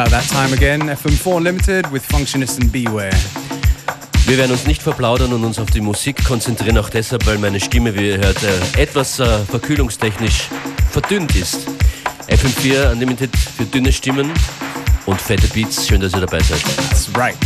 About that time again. FM4 Unlimited with Functionist and Beware. Wir werden uns nicht verplaudern und uns auf die Musik konzentrieren, auch deshalb, weil meine Stimme, wie ihr hört, äh, etwas äh, verkühlungstechnisch verdünnt ist. FM4 Unlimited für dünne Stimmen und fette Beats. Schön, dass ihr dabei seid. That's right.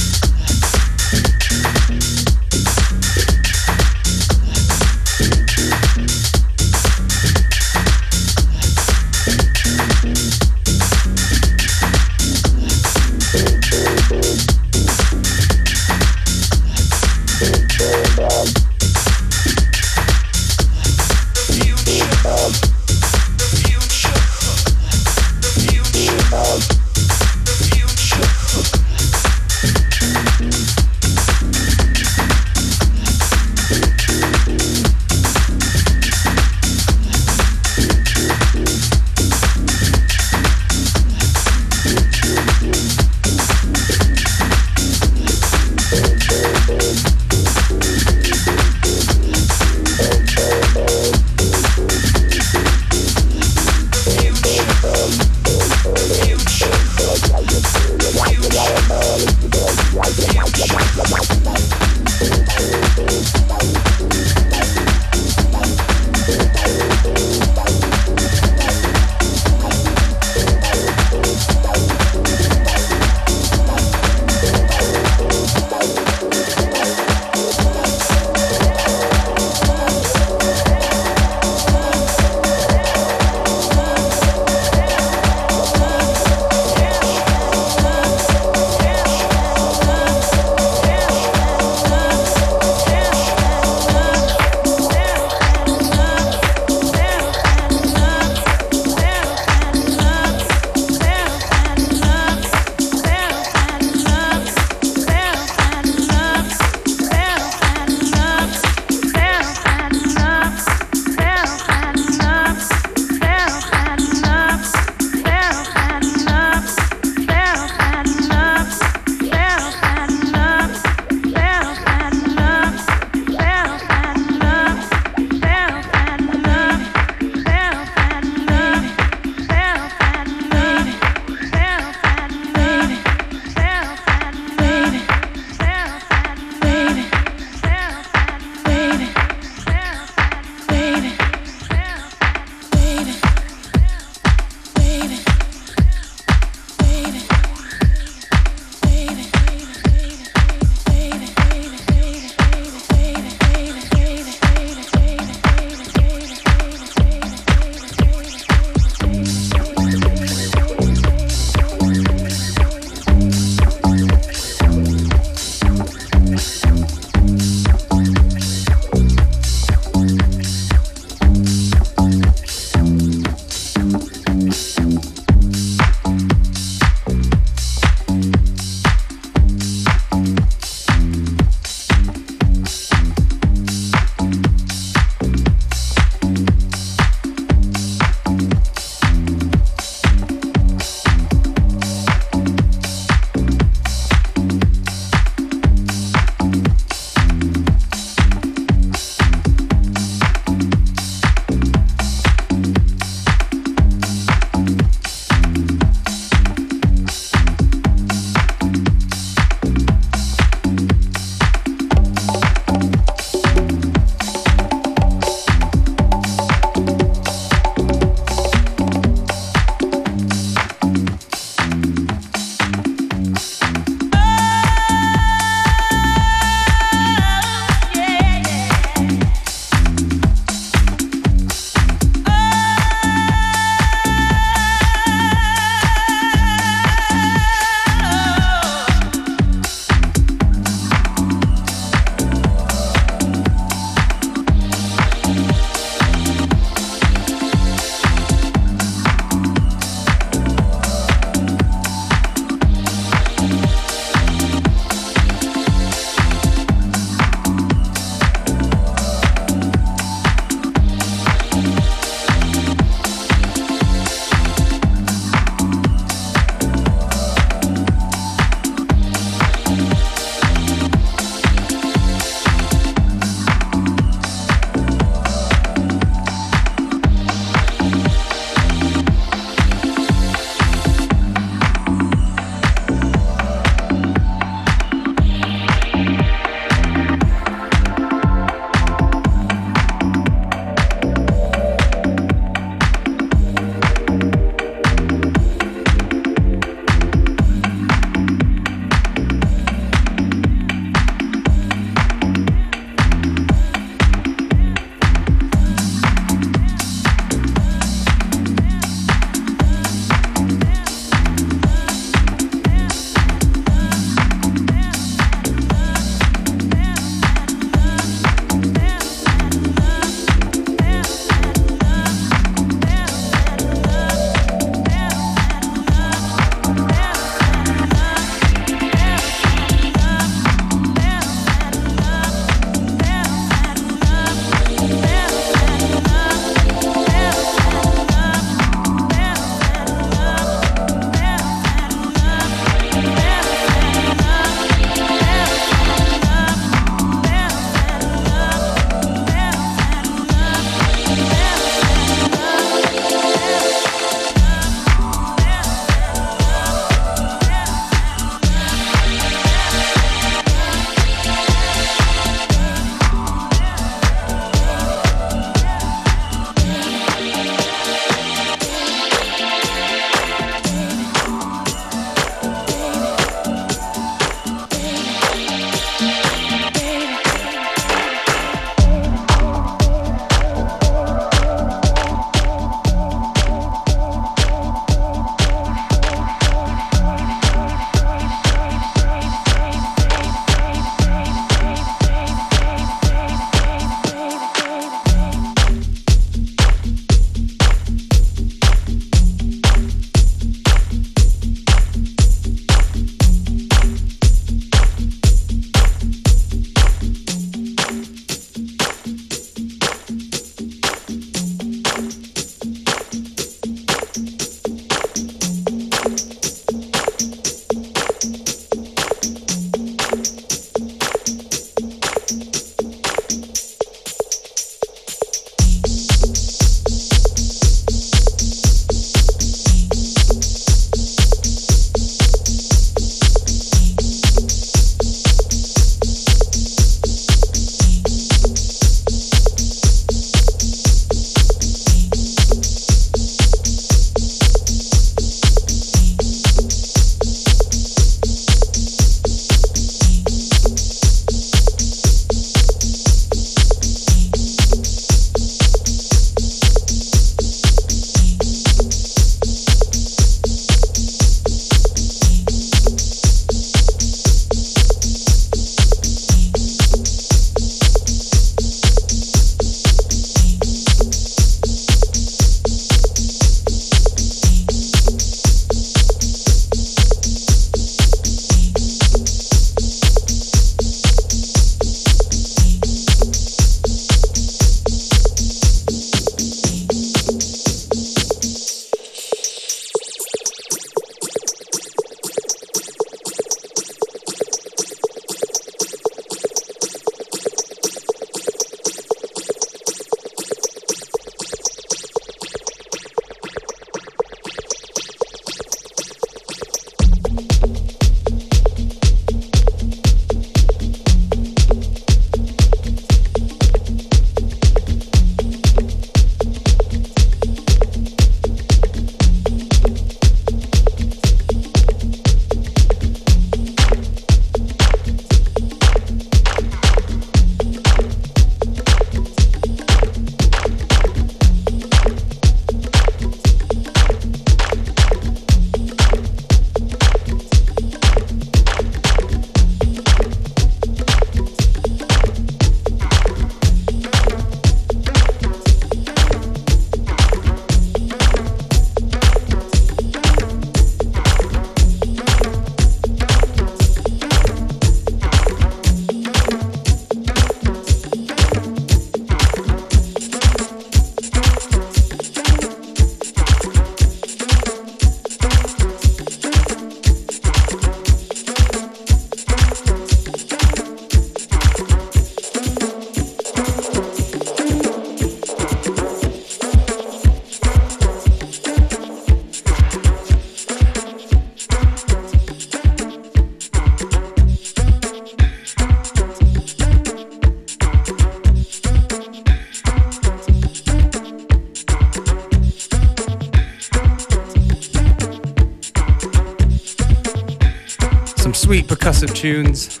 Sweet percussive tunes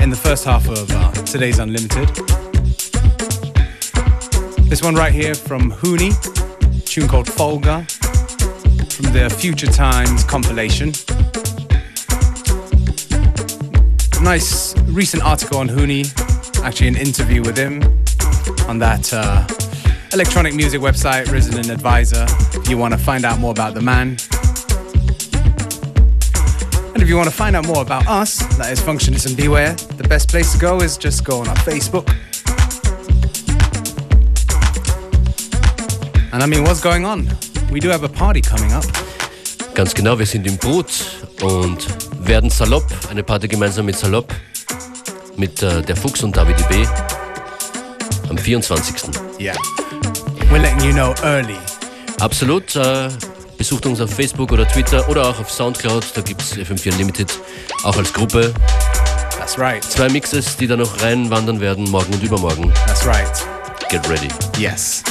in the first half of uh, today's Unlimited. This one right here from Hooney, tune called Folga from the Future Times compilation. Nice recent article on Hooney, actually an interview with him on that uh, electronic music website, Resident Advisor, if you want to find out more about the man. And if you want to find out more about us, that is Functionist and Beware, the best place to go is just go on our Facebook. And I mean, what's going on? We do have a party coming up. Ganz genau, wir sind im Brut und werden Salopp, eine Party gemeinsam mit Salopp, mit äh, der Fuchs und David B. am 24. Yeah. We're letting you know early. Absolut. Äh, besucht uns auf Facebook oder Twitter oder auch auf Soundcloud. Da gibt es FM4 Unlimited auch als Gruppe. That's right. Zwei Mixes, die da noch reinwandern werden, morgen und übermorgen. That's right. Get ready. Yes.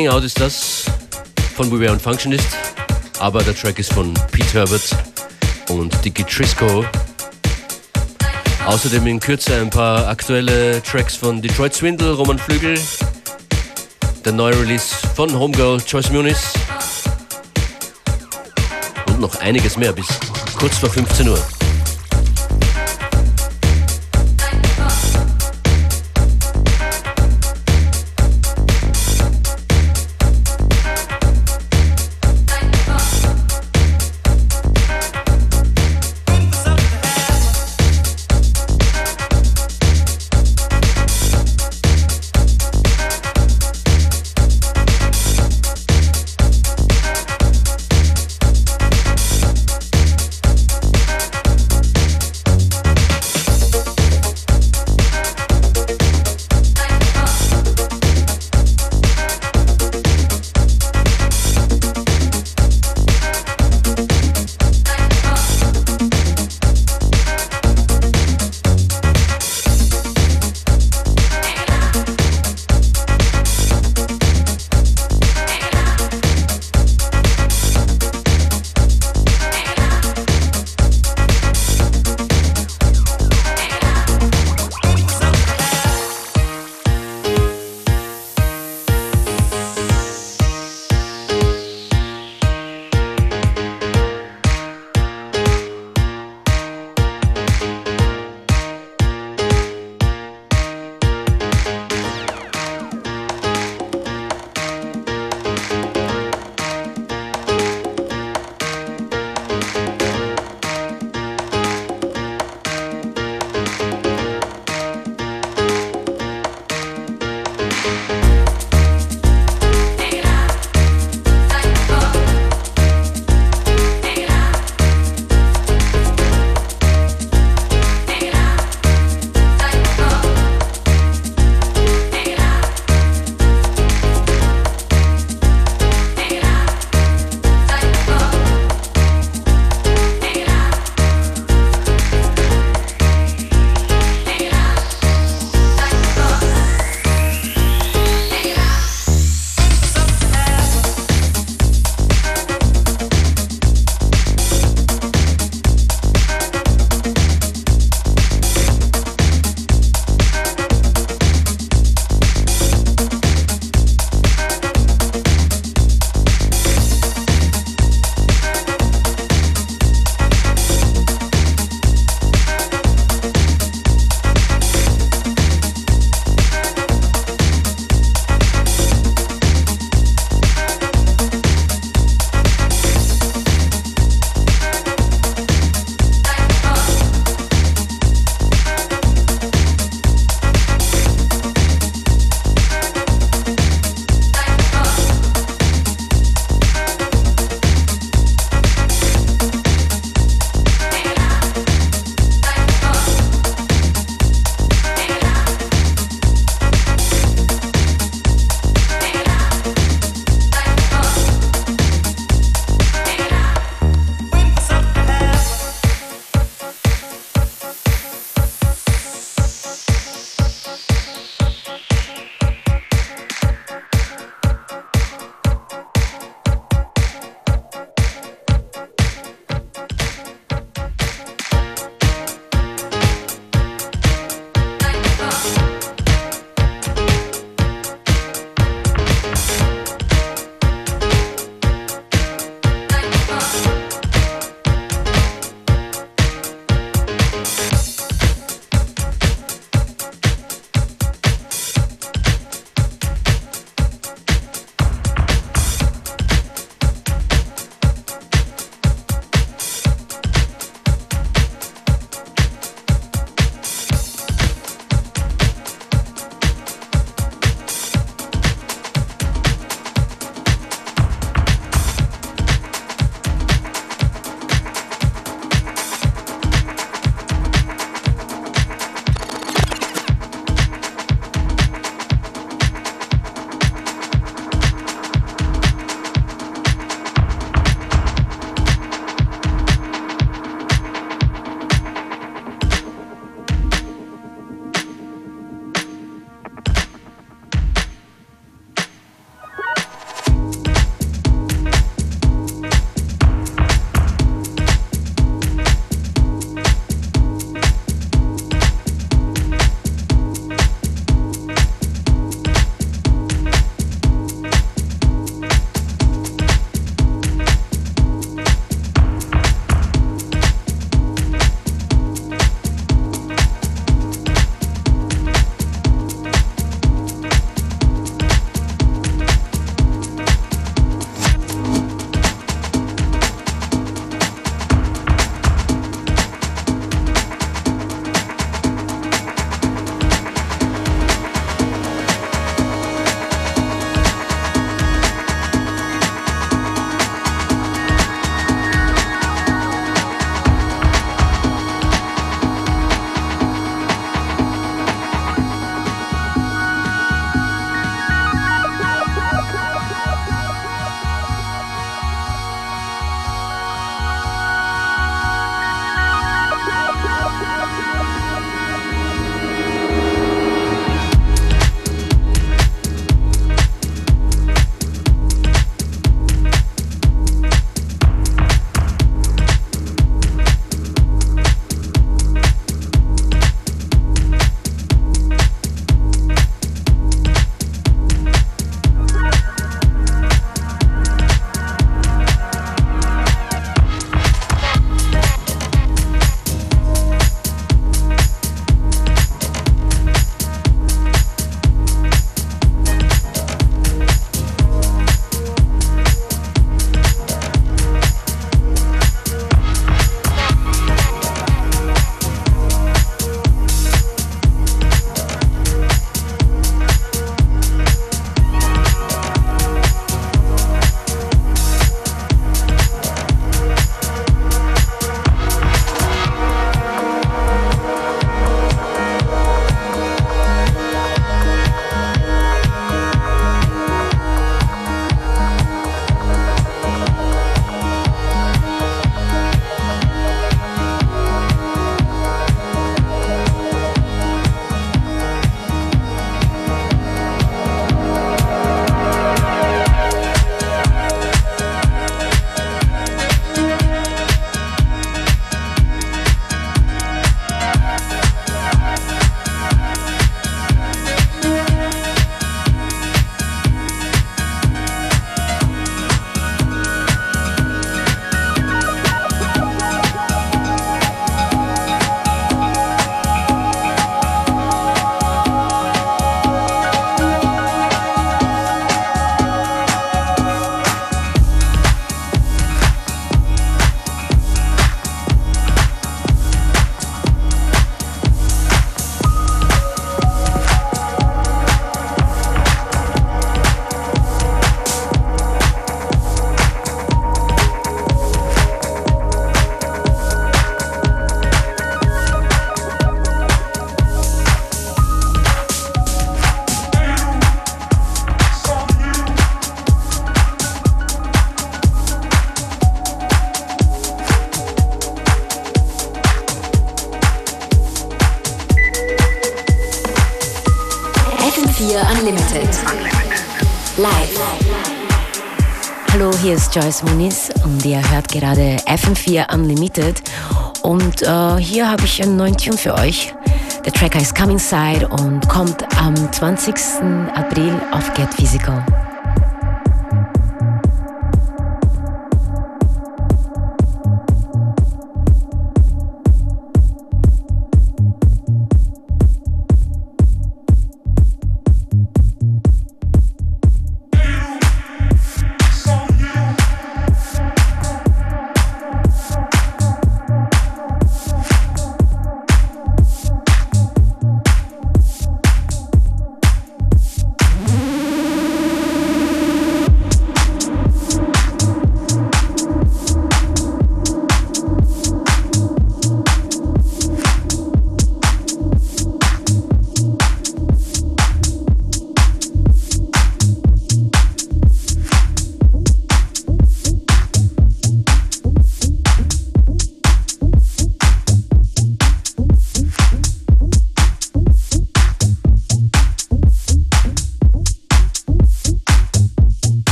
Hanging Out ist das von We Were on Functionist, aber der Track ist von Pete Herbert und Dicky Trisco. Außerdem in Kürze ein paar aktuelle Tracks von Detroit Swindle, Roman Flügel, der neue Release von Homegirl Joyce Muniz und noch einiges mehr bis kurz vor 15 Uhr. Joyce Muniz und ihr hört gerade FM4 Unlimited. Und äh, hier habe ich einen neuen Tune für euch. Der Track heißt Coming Side und kommt am 20. April auf Get Physical.